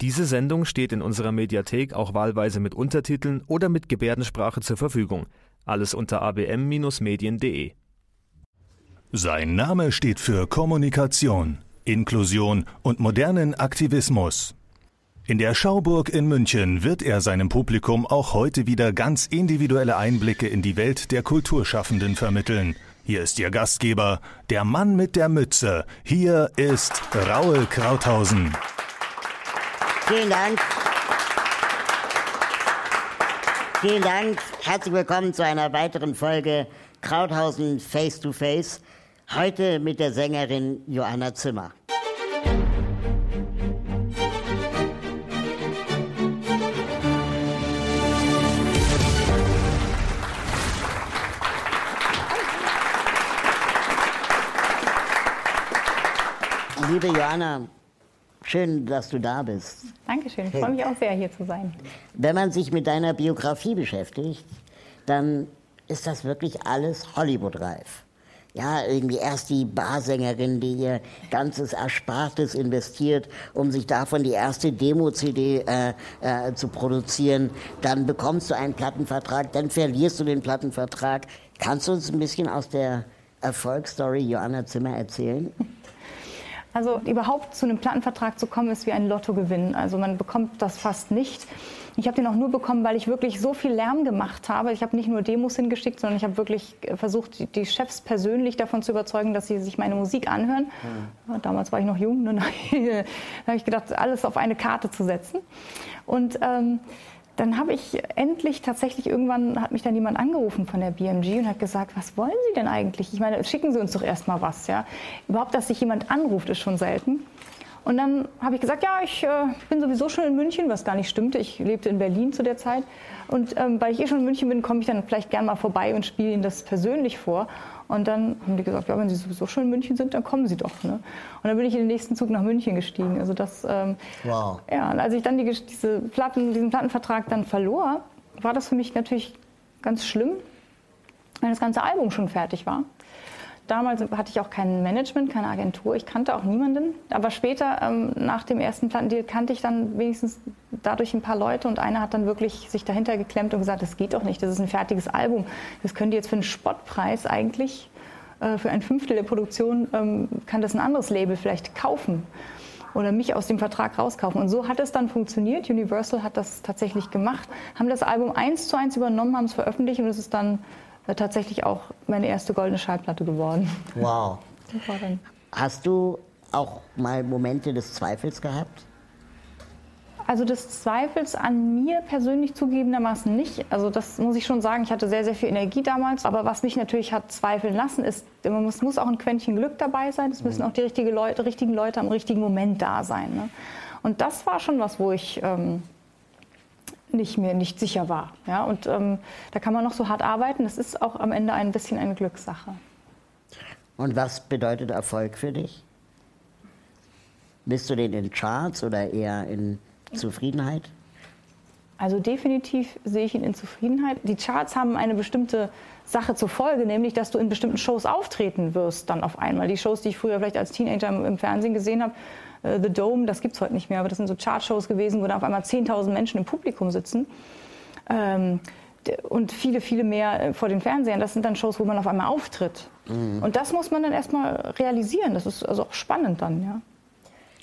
Diese Sendung steht in unserer Mediathek auch wahlweise mit Untertiteln oder mit Gebärdensprache zur Verfügung. Alles unter abm-medien.de. Sein Name steht für Kommunikation, Inklusion und modernen Aktivismus. In der Schauburg in München wird er seinem Publikum auch heute wieder ganz individuelle Einblicke in die Welt der Kulturschaffenden vermitteln. Hier ist Ihr Gastgeber, der Mann mit der Mütze. Hier ist Raul Krauthausen. Vielen Dank. Vielen Dank. Herzlich willkommen zu einer weiteren Folge Krauthausen Face to Face. Heute mit der Sängerin Joanna Zimmer. Liebe Joanna, schön, dass du da bist. Dankeschön, ich freue mich auch sehr, hier zu sein. Wenn man sich mit deiner Biografie beschäftigt, dann ist das wirklich alles Hollywood-reif. Ja, irgendwie erst die Barsängerin, die ihr ganzes Erspartes investiert, um sich davon die erste Demo-CD äh, äh, zu produzieren. Dann bekommst du einen Plattenvertrag, dann verlierst du den Plattenvertrag. Kannst du uns ein bisschen aus der Erfolgsstory Joanna Zimmer erzählen? Also überhaupt zu einem Plattenvertrag zu kommen, ist wie ein Lottogewinn. Also man bekommt das fast nicht. Ich habe den auch nur bekommen, weil ich wirklich so viel Lärm gemacht habe. Ich habe nicht nur Demos hingeschickt, sondern ich habe wirklich versucht, die Chefs persönlich davon zu überzeugen, dass sie sich meine Musik anhören. Mhm. Damals war ich noch jung. Ne? Da habe ich gedacht, alles auf eine Karte zu setzen. Und ähm, dann habe ich endlich tatsächlich irgendwann hat mich dann jemand angerufen von der BMG und hat gesagt, was wollen Sie denn eigentlich? Ich meine, schicken Sie uns doch erstmal was, ja. Überhaupt, dass sich jemand anruft, ist schon selten. Und dann habe ich gesagt, ja, ich äh, bin sowieso schon in München, was gar nicht stimmte. Ich lebte in Berlin zu der Zeit. Und ähm, weil ich eh schon in München bin, komme ich dann vielleicht gern mal vorbei und spiele Ihnen das persönlich vor. Und dann haben die gesagt, ja, wenn Sie sowieso schon in München sind, dann kommen Sie doch. Ne? Und dann bin ich in den nächsten Zug nach München gestiegen. Also das, ähm, wow. Ja, und als ich dann die, diese Platten, diesen Plattenvertrag dann verlor, war das für mich natürlich ganz schlimm, weil das ganze Album schon fertig war. Damals hatte ich auch kein Management, keine Agentur. Ich kannte auch niemanden. Aber später, ähm, nach dem ersten Plattendeal, kannte ich dann wenigstens dadurch ein paar Leute. Und einer hat dann wirklich sich dahinter geklemmt und gesagt, das geht doch nicht, das ist ein fertiges Album. Das könnt ihr jetzt für einen Spottpreis eigentlich, äh, für ein Fünftel der Produktion, ähm, kann das ein anderes Label vielleicht kaufen oder mich aus dem Vertrag rauskaufen. Und so hat es dann funktioniert. Universal hat das tatsächlich gemacht, haben das Album eins zu eins übernommen, haben es veröffentlicht und es ist dann tatsächlich auch meine erste goldene Schallplatte geworden. Wow. Hast du auch mal Momente des Zweifels gehabt? Also des Zweifels an mir persönlich zugegebenermaßen nicht. Also das muss ich schon sagen. Ich hatte sehr, sehr viel Energie damals. Aber was mich natürlich hat zweifeln lassen, ist, man muss, muss auch ein Quäntchen Glück dabei sein. Es müssen mhm. auch die richtige Leute, richtigen Leute am richtigen Moment da sein. Ne? Und das war schon was, wo ich ähm, nicht mehr nicht sicher war. Ja, und ähm, da kann man noch so hart arbeiten. Das ist auch am Ende ein bisschen eine Glückssache. Und was bedeutet Erfolg für dich? Bist du denn in Charts oder eher in Zufriedenheit? Also definitiv sehe ich ihn in Zufriedenheit. Die Charts haben eine bestimmte Sache zur Folge, nämlich dass du in bestimmten Shows auftreten wirst dann auf einmal. Die Shows, die ich früher vielleicht als Teenager im Fernsehen gesehen habe, äh, The Dome, das gibt es heute nicht mehr, aber das sind so Chartshows gewesen, wo da auf einmal 10.000 Menschen im Publikum sitzen. Ähm, und viele, viele mehr äh, vor den Fernsehern. Das sind dann Shows, wo man auf einmal auftritt. Mhm. Und das muss man dann erstmal realisieren. Das ist also auch spannend dann, ja.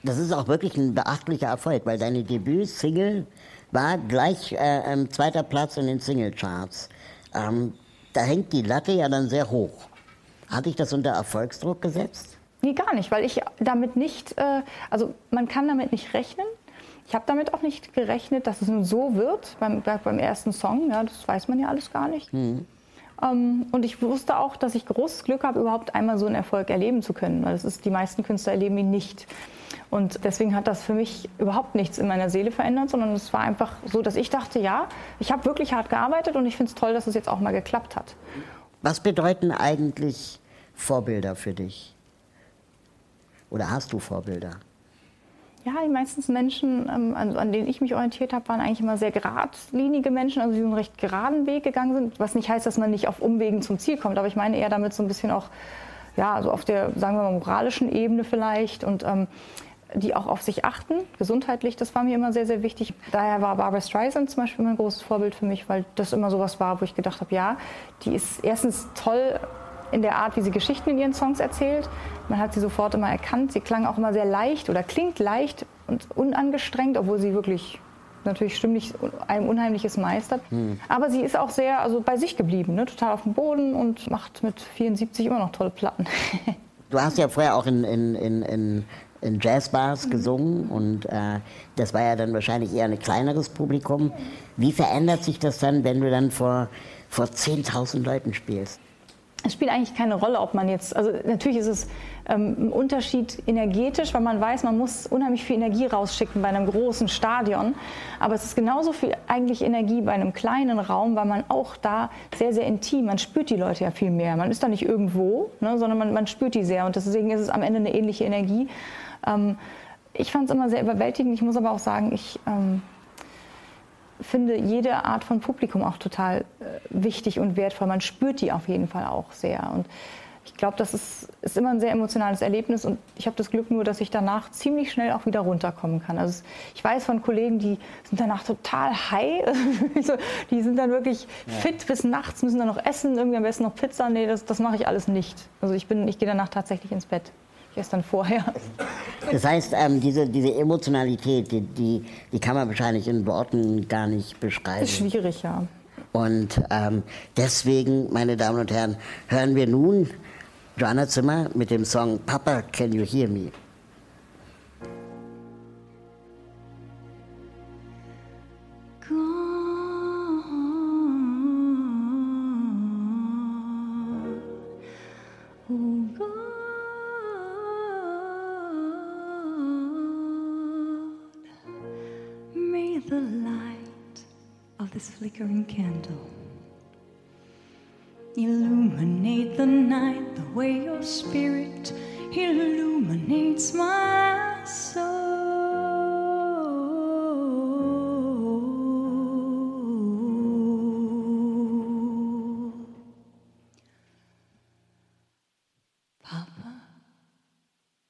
Das ist auch wirklich ein beachtlicher Erfolg, weil deine Debüt-Single war gleich äh, zweiter Platz in den Singlecharts. Ähm, da hängt die Latte ja dann sehr hoch. Hat dich das unter Erfolgsdruck gesetzt? Nee, gar nicht, weil ich damit nicht, äh, also man kann damit nicht rechnen. Ich habe damit auch nicht gerechnet, dass es nun so wird beim, beim ersten Song. Ja, das weiß man ja alles gar nicht. Mhm. Ähm, und ich wusste auch, dass ich großes Glück habe, überhaupt einmal so einen Erfolg erleben zu können. Das ist, die meisten Künstler erleben ihn nicht. Und deswegen hat das für mich überhaupt nichts in meiner Seele verändert, sondern es war einfach so, dass ich dachte, ja, ich habe wirklich hart gearbeitet und ich finde es toll, dass es jetzt auch mal geklappt hat. Was bedeuten eigentlich Vorbilder für dich? Oder hast du Vorbilder? Ja, die meisten Menschen, ähm, an, an, denen ich mich orientiert habe, waren eigentlich immer sehr geradlinige Menschen, also die einen recht geraden Weg gegangen sind. Was nicht heißt, dass man nicht auf Umwegen zum Ziel kommt, aber ich meine eher damit so ein bisschen auch, ja, so auf der, sagen wir mal, moralischen Ebene vielleicht. Und ähm, die auch auf sich achten, gesundheitlich, das war mir immer sehr, sehr wichtig. Daher war Barbara Streisand zum Beispiel ein großes Vorbild für mich, weil das immer sowas war, wo ich gedacht habe, ja, die ist erstens toll in der Art, wie sie Geschichten in ihren Songs erzählt. Man hat sie sofort immer erkannt. Sie klang auch immer sehr leicht oder klingt leicht und unangestrengt, obwohl sie wirklich natürlich stimmlich ein Unheimliches meistert. Hm. Aber sie ist auch sehr also bei sich geblieben, ne? total auf dem Boden und macht mit 74 immer noch tolle Platten. du hast ja vorher auch in, in, in, in Jazzbars mhm. gesungen und äh, das war ja dann wahrscheinlich eher ein kleineres Publikum. Wie verändert sich das dann, wenn du dann vor, vor 10.000 Leuten spielst? Es spielt eigentlich keine Rolle, ob man jetzt, also natürlich ist es ähm, ein Unterschied energetisch, weil man weiß, man muss unheimlich viel Energie rausschicken bei einem großen Stadion. Aber es ist genauso viel eigentlich Energie bei einem kleinen Raum, weil man auch da sehr, sehr intim, man spürt die Leute ja viel mehr. Man ist da nicht irgendwo, ne, sondern man, man spürt die sehr und deswegen ist es am Ende eine ähnliche Energie. Ähm, ich fand es immer sehr überwältigend. Ich muss aber auch sagen, ich ähm, finde jede Art von Publikum auch total äh, wichtig und wertvoll. Man spürt die auf jeden Fall auch sehr. Und ich glaube, das ist, ist, immer ein sehr emotionales Erlebnis und ich habe das Glück nur, dass ich danach ziemlich schnell auch wieder runterkommen kann. Also ich weiß von Kollegen, die sind danach total high, die sind dann wirklich ja. fit bis nachts, müssen dann noch essen, irgendwie am besten noch Pizza. Nee, das, das mache ich alles nicht. Also ich, ich gehe danach tatsächlich ins Bett gestern vorher. Das heißt, ähm, diese, diese Emotionalität, die, die, die, kann man wahrscheinlich in Worten gar nicht beschreiben. Ist schwierig, ja. Und ähm, deswegen, meine Damen und Herren, hören wir nun Joanna Zimmer mit dem Song Papa, Can You Hear Me?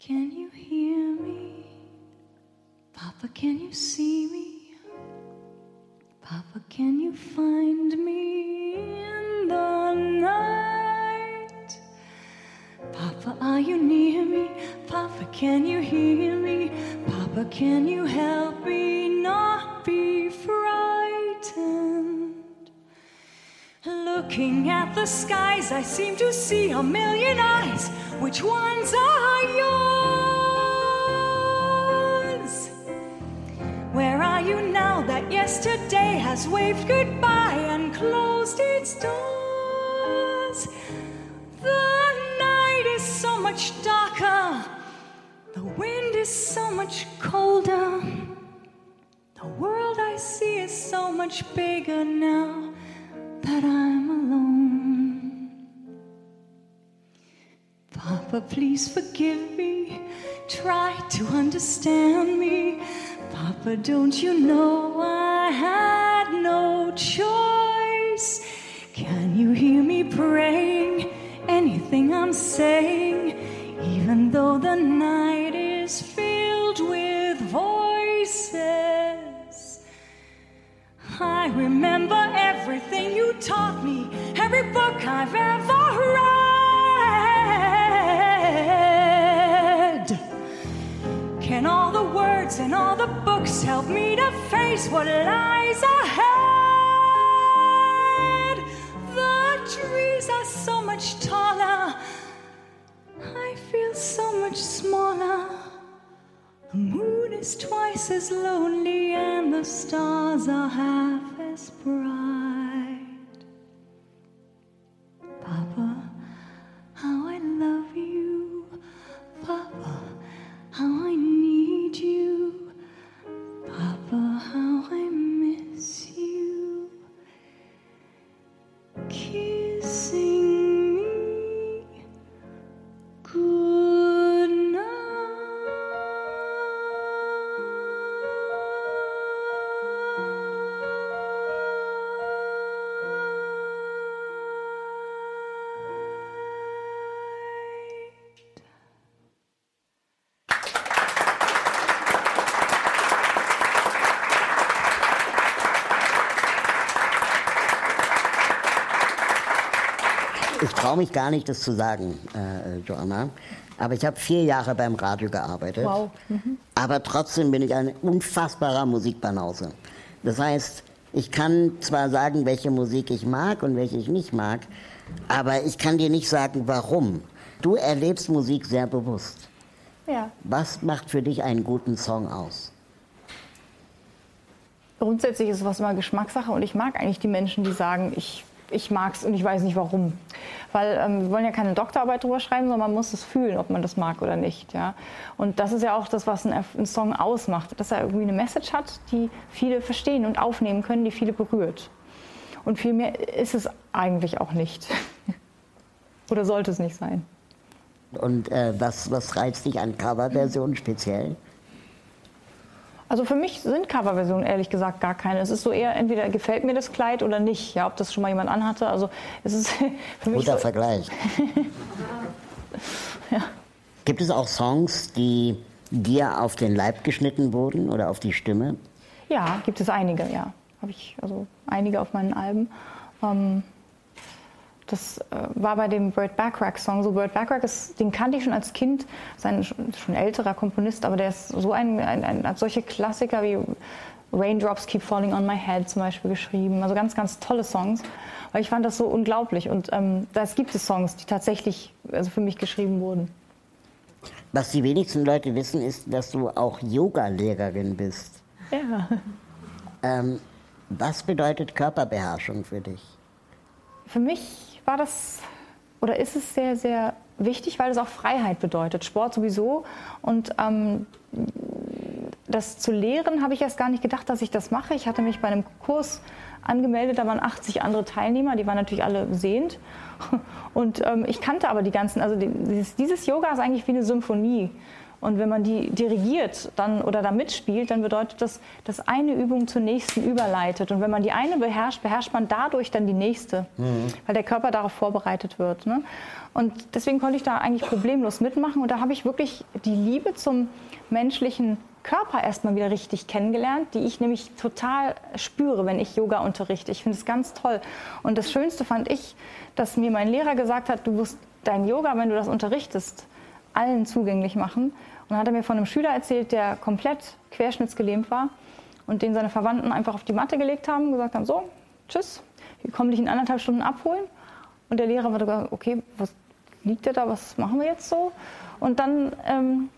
Can you hear me? Papa, can you see me? Papa, can you find me in the night? Papa, are you near me? Papa, can you hear me? Papa, can you help me not be frightened? Looking at the skies, I seem to see a million eyes. Which ones are yours? Where are you now that yesterday has waved goodbye and closed its doors? The night is so much darker, the wind is so much colder. The world I see is so much bigger now that I'm alone. Papa, please forgive me. Try to understand me. Papa, don't you know I had no choice? Can you hear me praying anything I'm saying? Even though the night is filled with voices, I remember everything you taught me, every book I've ever words and all the books help me to face what lies ahead. The trees are so much taller, I feel so much smaller. The moon is twice as lonely, and the stars are half as bright. Traue mich gar nicht, das zu sagen, äh, Joanna. Aber ich habe vier Jahre beim Radio gearbeitet. Wow. Aber trotzdem bin ich ein unfassbarer Musikbanause. Das heißt, ich kann zwar sagen, welche Musik ich mag und welche ich nicht mag, aber ich kann dir nicht sagen, warum. Du erlebst Musik sehr bewusst. Ja. Was macht für dich einen guten Song aus? Grundsätzlich ist sowas immer Geschmackssache und ich mag eigentlich die Menschen, die sagen, ich, ich mag es und ich weiß nicht warum. Weil ähm, wir wollen ja keine Doktorarbeit drüber schreiben, sondern man muss es fühlen, ob man das mag oder nicht. Ja? Und das ist ja auch das, was ein, ein Song ausmacht, dass er irgendwie eine Message hat, die viele verstehen und aufnehmen können, die viele berührt. Und viel mehr ist es eigentlich auch nicht. oder sollte es nicht sein. Und äh, was, was reizt dich an Coverversionen speziell? Also für mich sind Coverversionen ehrlich gesagt gar keine. Es ist so eher, entweder gefällt mir das Kleid oder nicht, ja, ob das schon mal jemand anhatte. Also es ist für mich Guter so, Vergleich. Gibt es auch Songs, die dir auf den Leib geschnitten wurden oder auf die Stimme? Ja, gibt es einige, ja. Habe ich also einige auf meinen Alben. Ähm, das äh, war bei dem Burt Bacharach-Song so. Burt Bacharach, ist, den kannte ich schon als Kind, ist ein schon schon älterer Komponist, aber der ist so ein, ein, ein hat solche Klassiker wie Raindrops Keep Falling on My Head zum Beispiel geschrieben. Also ganz, ganz tolle Songs. Weil ich fand das so unglaublich. Und ähm, das gibt es Songs, die tatsächlich also für mich geschrieben wurden. Was die wenigsten Leute wissen, ist, dass du auch Yoga-Lehrerin bist. Ja. Ähm, was bedeutet Körperbeherrschung für dich? Für mich war das oder ist es sehr, sehr wichtig, weil es auch Freiheit bedeutet. Sport sowieso. Und ähm, das zu lehren habe ich erst gar nicht gedacht, dass ich das mache. Ich hatte mich bei einem Kurs angemeldet, da waren 80 andere Teilnehmer, die waren natürlich alle sehend. Und ähm, ich kannte aber die ganzen, also die, dieses, dieses Yoga ist eigentlich wie eine Symphonie. Und wenn man die dirigiert dann, oder da mitspielt, dann bedeutet das, dass eine Übung zur nächsten überleitet. Und wenn man die eine beherrscht, beherrscht man dadurch dann die nächste, weil der Körper darauf vorbereitet wird. Ne? Und deswegen konnte ich da eigentlich problemlos mitmachen. Und da habe ich wirklich die Liebe zum menschlichen Körper erstmal wieder richtig kennengelernt, die ich nämlich total spüre, wenn ich Yoga unterrichte. Ich finde es ganz toll. Und das Schönste fand ich, dass mir mein Lehrer gesagt hat, du musst dein Yoga, wenn du das unterrichtest, allen zugänglich machen. Und dann hat er mir von einem Schüler erzählt, der komplett querschnittsgelähmt war und den seine Verwandten einfach auf die Matte gelegt haben und gesagt haben, so, tschüss, wir kommen dich in anderthalb Stunden abholen. Und der Lehrer war sogar, okay, was liegt der da, was machen wir jetzt so? Und dann ähm,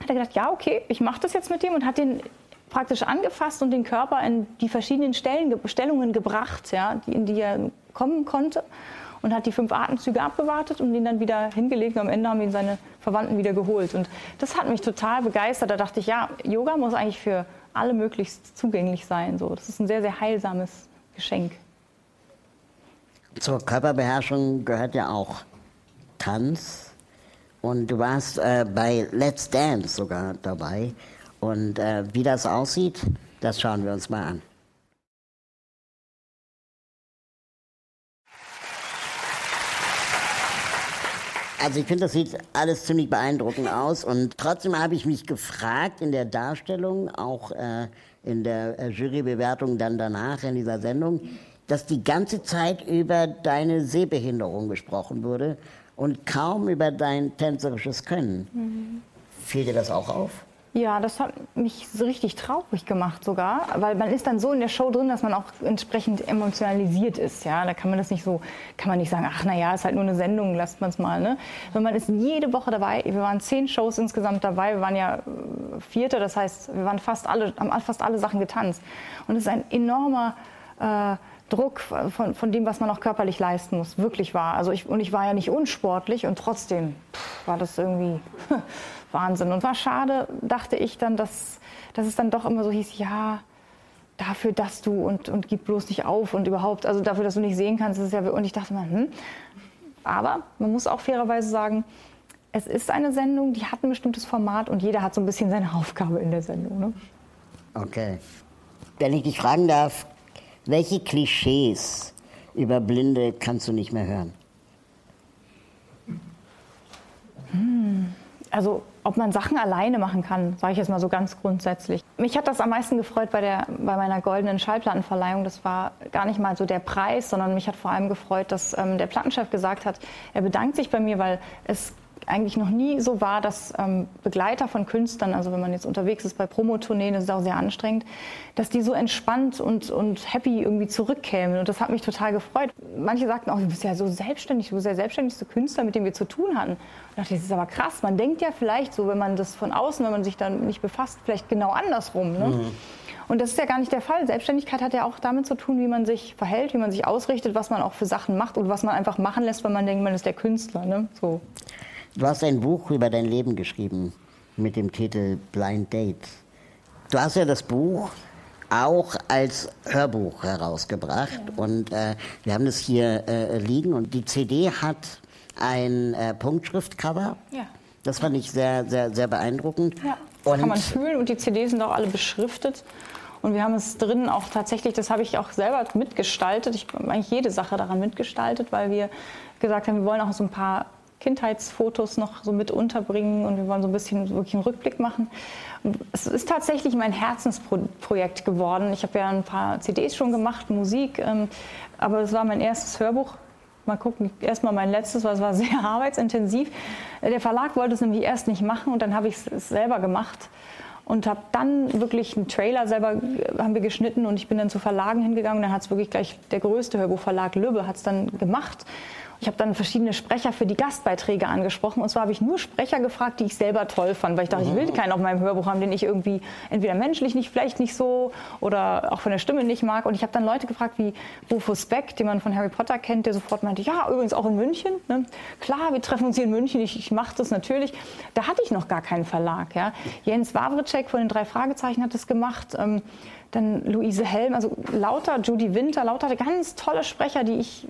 hat er gedacht, ja, okay, ich mache das jetzt mit dem und hat den praktisch angefasst und den Körper in die verschiedenen Stellen, Stellungen gebracht, ja, die, in die er kommen konnte und hat die fünf Atemzüge abgewartet und ihn dann wieder hingelegt am Ende haben ihn seine Verwandten wieder geholt. Und das hat mich total begeistert. Da dachte ich, ja, Yoga muss eigentlich für alle möglichst zugänglich sein. So. Das ist ein sehr, sehr heilsames Geschenk. Zur Körperbeherrschung gehört ja auch Tanz. Und du warst äh, bei Let's Dance sogar dabei. Und äh, wie das aussieht, das schauen wir uns mal an. Also ich finde, das sieht alles ziemlich beeindruckend aus. Und trotzdem habe ich mich gefragt in der Darstellung, auch äh, in der äh, Jurybewertung dann danach in dieser Sendung, dass die ganze Zeit über deine Sehbehinderung gesprochen wurde und kaum über dein tänzerisches Können. Fiel dir das auch auf? Ja, das hat mich so richtig traurig gemacht sogar, weil man ist dann so in der Show drin, dass man auch entsprechend emotionalisiert ist. Ja, da kann man das nicht so, kann man nicht sagen, ach na ja, ist halt nur eine Sendung, lasst man es mal. Ne? Sondern man ist jede Woche dabei. Wir waren zehn Shows insgesamt dabei. Wir waren ja äh, vierte, das heißt, wir waren fast alle, haben fast alle Sachen getanzt. Und es ist ein enormer äh, Druck von, von dem, was man auch körperlich leisten muss, wirklich war. Also ich, und ich war ja nicht unsportlich und trotzdem pff, war das irgendwie Wahnsinn. Und war schade, dachte ich dann, dass, dass es dann doch immer so hieß, ja, dafür, dass du und, und gib bloß nicht auf und überhaupt, also dafür, dass du nicht sehen kannst, ist ja, und ich dachte mal, hm, aber man muss auch fairerweise sagen, es ist eine Sendung, die hat ein bestimmtes Format und jeder hat so ein bisschen seine Aufgabe in der Sendung. Ne? Okay. Wenn ich dich fragen darf, welche Klischees über Blinde kannst du nicht mehr hören? Also ob man Sachen alleine machen kann, sage ich jetzt mal so ganz grundsätzlich. Mich hat das am meisten gefreut bei, der, bei meiner goldenen Schallplattenverleihung. Das war gar nicht mal so der Preis, sondern mich hat vor allem gefreut, dass ähm, der Plattenchef gesagt hat, er bedankt sich bei mir, weil es eigentlich noch nie so war, dass ähm, Begleiter von Künstlern, also wenn man jetzt unterwegs ist bei Promotourneen, das ist auch sehr anstrengend, dass die so entspannt und, und happy irgendwie zurückkämen. Und das hat mich total gefreut. Manche sagten auch, du bist ja so selbstständig, du bist der selbstständigste Künstler, mit dem wir zu tun hatten. Und ich dachte, das ist aber krass. Man denkt ja vielleicht so, wenn man das von außen, wenn man sich dann nicht befasst, vielleicht genau andersrum. Ne? Mhm. Und das ist ja gar nicht der Fall. Selbstständigkeit hat ja auch damit zu tun, wie man sich verhält, wie man sich ausrichtet, was man auch für Sachen macht und was man einfach machen lässt, wenn man denkt, man ist der Künstler. Ne? So. Du hast ein Buch über dein Leben geschrieben mit dem Titel Blind Date. Du hast ja das Buch auch als Hörbuch herausgebracht und äh, wir haben das hier äh, liegen und die CD hat ein äh, Punktschriftcover. Ja. Das fand ich sehr, sehr, sehr beeindruckend. Ja, das und kann man fühlen und die CDs sind auch alle beschriftet. Und wir haben es drinnen auch tatsächlich, das habe ich auch selber mitgestaltet. Ich habe eigentlich jede Sache daran mitgestaltet, weil wir gesagt haben, wir wollen auch so ein paar Kindheitsfotos noch so mit unterbringen und wir wollen so ein bisschen wirklich einen Rückblick machen. Es ist tatsächlich mein Herzensprojekt geworden. Ich habe ja ein paar CDs schon gemacht, Musik, ähm, aber es war mein erstes Hörbuch. Mal gucken, erstmal mein letztes, weil es war sehr arbeitsintensiv. Der Verlag wollte es nämlich erst nicht machen und dann habe ich es selber gemacht und habe dann wirklich einen Trailer selber äh, haben wir geschnitten und ich bin dann zu Verlagen hingegangen. Dann hat es wirklich gleich der größte Hörbuchverlag Lübbe hat es dann gemacht ich habe dann verschiedene Sprecher für die Gastbeiträge angesprochen. Und zwar habe ich nur Sprecher gefragt, die ich selber toll fand, weil ich dachte, ich will keinen auf meinem Hörbuch haben, den ich irgendwie entweder menschlich nicht, vielleicht nicht so oder auch von der Stimme nicht mag. Und ich habe dann Leute gefragt wie Rufus Beck, den man von Harry Potter kennt, der sofort meinte, ja, übrigens auch in München. Ne? Klar, wir treffen uns hier in München, ich, ich mache das natürlich. Da hatte ich noch gar keinen Verlag. Ja? Jens Wawritschek von den drei Fragezeichen hat das gemacht. Ähm, dann Luise Helm, also lauter, Judy Winter, lauter ganz tolle Sprecher, die ich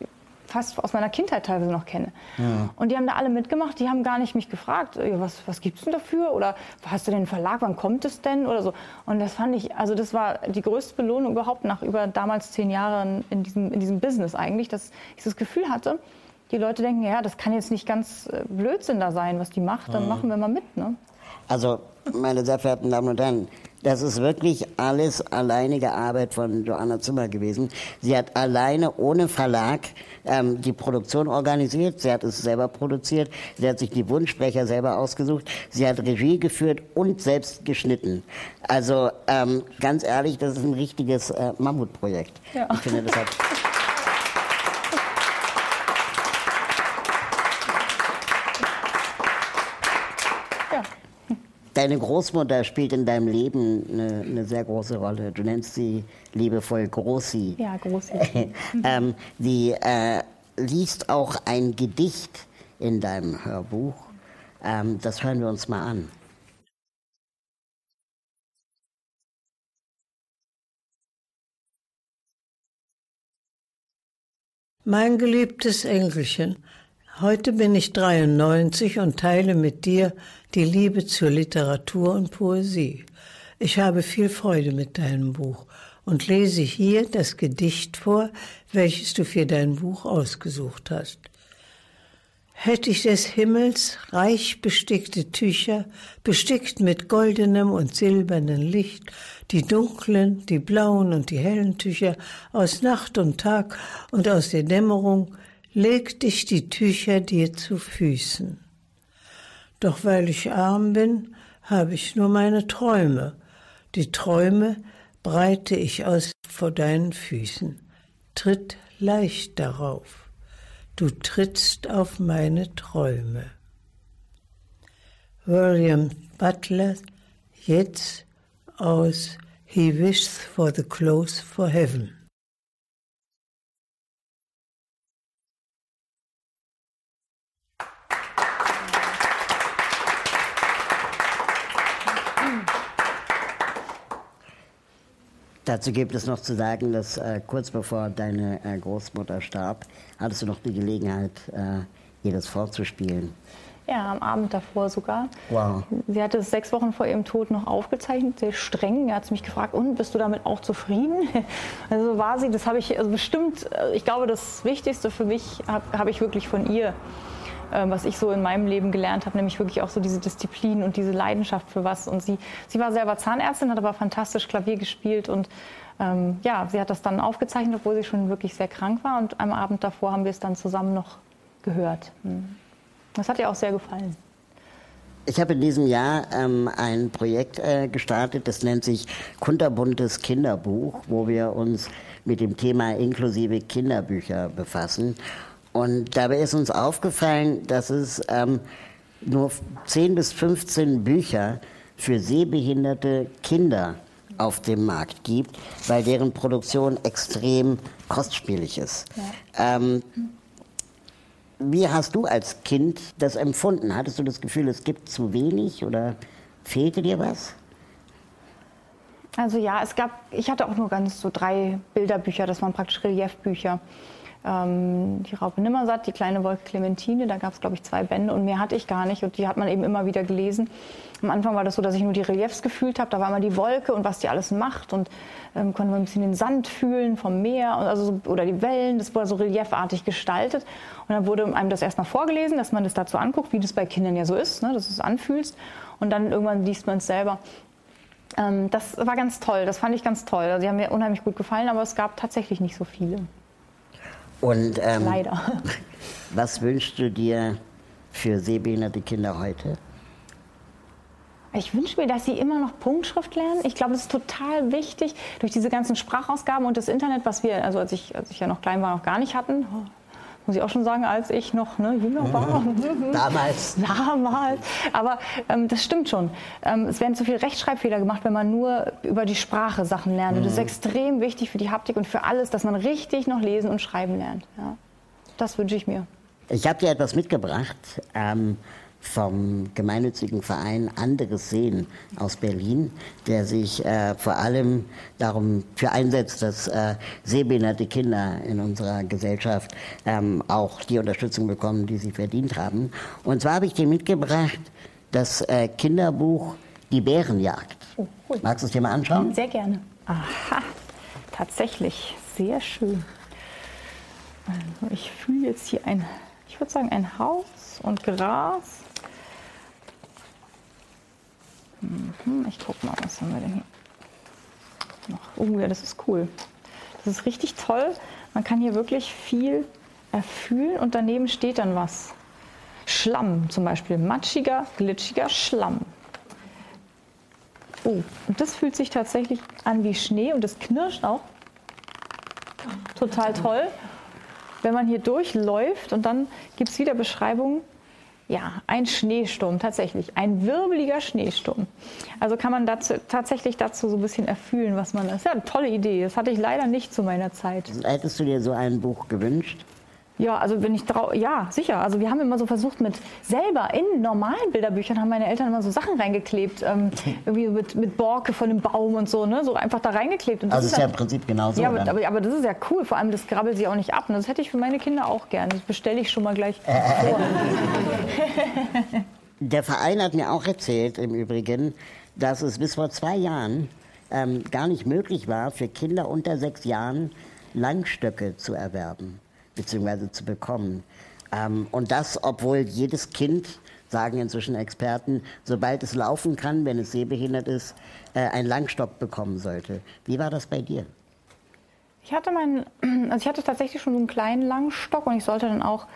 fast aus meiner Kindheit teilweise noch kenne. Ja. Und die haben da alle mitgemacht, die haben gar nicht mich gefragt, was, was gibt es denn dafür? Oder hast du den Verlag, wann kommt es denn? Oder so. Und das fand ich, also das war die größte Belohnung überhaupt nach über damals zehn Jahren in diesem, in diesem Business eigentlich, dass ich das Gefühl hatte, die Leute denken, ja, das kann jetzt nicht ganz äh, Blödsinn da sein, was die macht, dann ja. machen wir mal mit. Ne? Also, meine sehr verehrten Damen und Herren, das ist wirklich alles alleinige Arbeit von Joanna Zimmer gewesen. Sie hat alleine ohne Verlag ähm, die Produktion organisiert. Sie hat es selber produziert. Sie hat sich die Wunschsprecher selber ausgesucht. Sie hat Regie geführt und selbst geschnitten. Also ähm, ganz ehrlich, das ist ein richtiges äh, Mammutprojekt. Ja. Ich finde, das hat Deine Großmutter spielt in deinem Leben eine, eine, sehr große Rolle. Du nennst sie liebevoll Grossi. Ja, Grossi. ähm, die äh, liest auch ein Gedicht in deinem Hörbuch. Ähm, das hören wir uns mal an. Mein geliebtes Enkelchen, Heute bin ich 93 und teile mit dir die Liebe zur Literatur und Poesie. Ich habe viel Freude mit deinem Buch und lese hier das Gedicht vor, welches du für dein Buch ausgesucht hast. Hätte ich des Himmels reich bestickte Tücher, bestickt mit goldenem und silbernem Licht, die dunklen, die blauen und die hellen Tücher aus Nacht und Tag und aus der Dämmerung, leg dich die Tücher dir zu Füßen. Doch weil ich arm bin, habe ich nur meine Träume. Die Träume breite ich aus vor deinen Füßen. Tritt leicht darauf. Du trittst auf meine Träume. William Butler, jetzt aus He wishes for the close for heaven. Dazu gibt es noch zu sagen, dass äh, kurz bevor deine äh, Großmutter starb, hattest du noch die Gelegenheit, äh, ihr das vorzuspielen. Ja, am Abend davor sogar. Wow. Sie hatte es sechs Wochen vor ihrem Tod noch aufgezeichnet, sehr streng. Er hat mich gefragt, und bist du damit auch zufrieden? Also war sie, das habe ich also bestimmt, äh, ich glaube, das Wichtigste für mich habe hab ich wirklich von ihr was ich so in meinem Leben gelernt habe, nämlich wirklich auch so diese Disziplin und diese Leidenschaft für was. Und sie, sie war selber Zahnärztin, hat aber fantastisch Klavier gespielt und ähm, ja, sie hat das dann aufgezeichnet, obwohl sie schon wirklich sehr krank war. Und am Abend davor haben wir es dann zusammen noch gehört. Hm. Das hat ihr auch sehr gefallen. Ich habe in diesem Jahr ähm, ein Projekt äh, gestartet, das nennt sich Kunterbuntes Kinderbuch, wo wir uns mit dem Thema inklusive Kinderbücher befassen. Und dabei ist uns aufgefallen, dass es ähm, nur 10 bis 15 Bücher für sehbehinderte Kinder auf dem Markt gibt, weil deren Produktion extrem kostspielig ist. Ja. Ähm, wie hast du als Kind das empfunden? Hattest du das Gefühl, es gibt zu wenig oder fehlte dir was? Also ja, es gab, ich hatte auch nur ganz so drei Bilderbücher, das waren praktisch Reliefbücher. Ähm, die Raupe Nimmersatt, die kleine Wolke Clementine, da gab es glaube ich zwei Bände und mehr hatte ich gar nicht und die hat man eben immer wieder gelesen. Am Anfang war das so, dass ich nur die Reliefs gefühlt habe, da war immer die Wolke und was die alles macht und ähm, konnte man ein bisschen den Sand fühlen vom Meer also, oder die Wellen, das wurde so reliefartig gestaltet und dann wurde einem das erstmal vorgelesen, dass man das dazu anguckt, wie das bei Kindern ja so ist, ne, dass du es anfühlst und dann irgendwann liest man es selber. Ähm, das war ganz toll, das fand ich ganz toll. Also, die haben mir unheimlich gut gefallen, aber es gab tatsächlich nicht so viele. Und, ähm, Leider. Was wünschst du dir für sehbehinderte Kinder heute? Ich wünsche mir, dass sie immer noch Punktschrift lernen. Ich glaube, das ist total wichtig durch diese ganzen Sprachausgaben und das Internet, was wir, also als ich, als ich ja noch klein war, noch gar nicht hatten muss ich auch schon sagen, als ich noch ne, jünger war. Damals. Damals. Aber ähm, das stimmt schon. Ähm, es werden zu viele Rechtschreibfehler gemacht, wenn man nur über die Sprache Sachen lernt. Mhm. Und das ist mhm. extrem wichtig für die Haptik und für alles, dass man richtig noch lesen und schreiben lernt. Ja. Das wünsche ich mir. Ich habe dir etwas mitgebracht. Ähm, vom gemeinnützigen Verein Anderes Sehen aus Berlin, der sich äh, vor allem darum für einsetzt, dass äh, sehbehinderte Kinder in unserer Gesellschaft ähm, auch die Unterstützung bekommen, die sie verdient haben. Und zwar habe ich dir mitgebracht das äh, Kinderbuch Die Bärenjagd. Oh, cool. Magst du es dir mal anschauen? Sehr gerne. Aha, tatsächlich, sehr schön. Also ich fühle jetzt hier ein, ich würde sagen, ein Haus und Gras Mhm, ich guck mal, was haben wir denn hier noch? Oh ja, das ist cool. Das ist richtig toll. Man kann hier wirklich viel erfühlen und daneben steht dann was. Schlamm zum Beispiel. Matschiger, glitschiger Schlamm. Oh, und das fühlt sich tatsächlich an wie Schnee und das knirscht auch. Total toll. Wenn man hier durchläuft und dann gibt es wieder Beschreibungen, ja, ein Schneesturm, tatsächlich. Ein wirbeliger Schneesturm. Also kann man dazu, tatsächlich dazu so ein bisschen erfühlen, was man ist. Ja, eine tolle Idee. Das hatte ich leider nicht zu meiner Zeit. Hättest du dir so ein Buch gewünscht? Ja, also wenn ich trau ja, sicher. Also wir haben immer so versucht mit selber in normalen Bilderbüchern haben meine Eltern immer so Sachen reingeklebt, ähm, irgendwie mit, mit Borke von dem Baum und so, ne, so einfach da reingeklebt. Also ist ja im Prinzip genauso. Ja, aber, aber, aber, das ist ja cool. Vor allem das grabbelt sie auch nicht ab. Und das hätte ich für meine Kinder auch gern. Das bestelle ich schon mal gleich vor. Der Verein hat mir auch erzählt, im Übrigen, dass es bis vor zwei Jahren ähm, gar nicht möglich war, für Kinder unter sechs Jahren Langstöcke zu erwerben bzw. zu bekommen. Ähm, und das, obwohl jedes Kind, sagen inzwischen Experten, sobald es laufen kann, wenn es sehbehindert ist, äh, einen Langstock bekommen sollte. Wie war das bei dir? Ich hatte meinen, also ich hatte tatsächlich schon so einen kleinen Langstock und ich sollte dann auch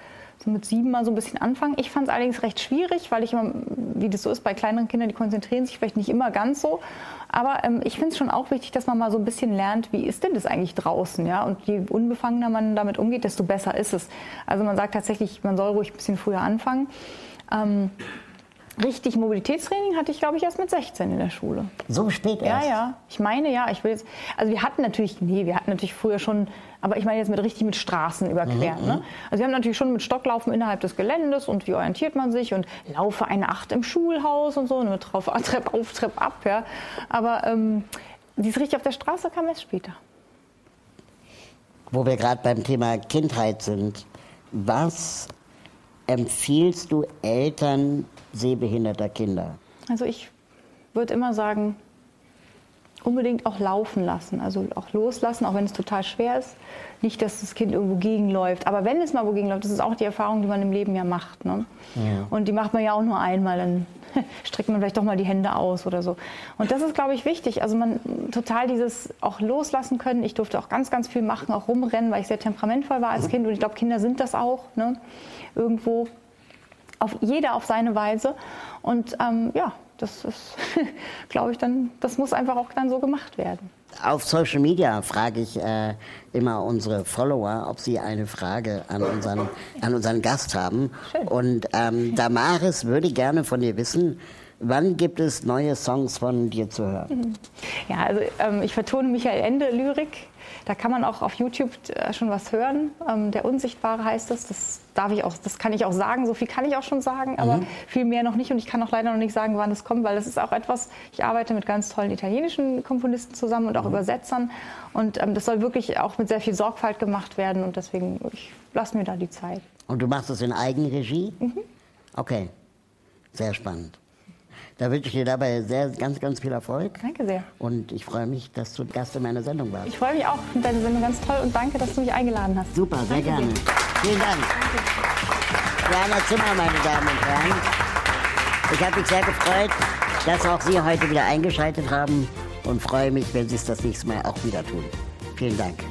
so mit sieben mal so ein bisschen anfangen. Ich fand es allerdings recht schwierig, weil ich immer, wie das so ist bei kleineren Kindern, die konzentrieren sich vielleicht nicht immer ganz so. Aber ähm, ich finde es schon auch wichtig, dass man mal so ein bisschen lernt, wie ist denn das eigentlich draußen, ja? Und je unbefangener man damit umgeht, desto besser ist es. Also man sagt tatsächlich, man soll ruhig ein bisschen früher anfangen. Ähm, richtig Mobilitätstraining hatte ich, glaube ich, erst mit 16 in der Schule. So spät erst? Ja, ja. Ich meine, ja. Ich will jetzt, also wir hatten natürlich, nee, wir hatten natürlich früher schon, aber ich meine jetzt mit richtig mit Straßen überqueren. Mhm. Ne? Also wir haben natürlich schon mit Stocklaufen innerhalb des Geländes und wie orientiert man sich und laufe eine Acht im Schulhaus und so, mit drauf, Trepp auf, Trepp ab, ja. Aber ähm, dieses richtig auf der Straße kam erst später. Wo wir gerade beim Thema Kindheit sind, was empfiehlst du Eltern sehbehinderter Kinder? Also ich würde immer sagen, unbedingt auch laufen lassen, also auch loslassen, auch wenn es total schwer ist. Nicht, dass das Kind irgendwo gegenläuft, aber wenn es mal wogegen läuft, das ist auch die Erfahrung, die man im Leben ja macht. Ne? Ja. Und die macht man ja auch nur einmal, dann streckt man vielleicht doch mal die Hände aus oder so. Und das ist, glaube ich, wichtig. Also man total dieses auch loslassen können. Ich durfte auch ganz, ganz viel machen, auch rumrennen, weil ich sehr temperamentvoll war als mhm. Kind. Und ich glaube, Kinder sind das auch ne? irgendwo. Auf, jeder auf seine Weise. Und ähm, ja, das ist, glaube ich, dann, das muss einfach auch dann so gemacht werden. Auf Social Media frage ich äh, immer unsere Follower, ob sie eine Frage an unseren, an unseren Gast haben. Schön. Und ähm, Damaris würde gerne von dir wissen, Wann gibt es neue Songs von dir zu hören? Ja, also ähm, ich vertone Michael Ende Lyrik. Da kann man auch auf YouTube äh, schon was hören. Ähm, der Unsichtbare heißt es. Das darf ich auch, das kann ich auch sagen. So viel kann ich auch schon sagen, aber mhm. viel mehr noch nicht. Und ich kann auch leider noch nicht sagen, wann es kommt, weil das ist auch etwas. Ich arbeite mit ganz tollen italienischen Komponisten zusammen und auch mhm. Übersetzern. Und ähm, das soll wirklich auch mit sehr viel Sorgfalt gemacht werden. Und deswegen, ich lasse mir da die Zeit. Und du machst das in Eigenregie? Mhm. Okay, sehr spannend. Da wünsche ich dir dabei sehr, ganz, ganz viel Erfolg. Danke sehr. Und ich freue mich, dass du Gast in meiner Sendung warst. Ich freue mich auch. Ich deiner Sendung ganz toll und danke, dass du mich eingeladen hast. Super, sehr danke gerne. Dir. Vielen Dank. Danke. Johanna Zimmer, meine Damen und Herren. Ich habe mich sehr gefreut, dass auch Sie heute wieder eingeschaltet haben und freue mich, wenn Sie es das nächste Mal auch wieder tun. Vielen Dank.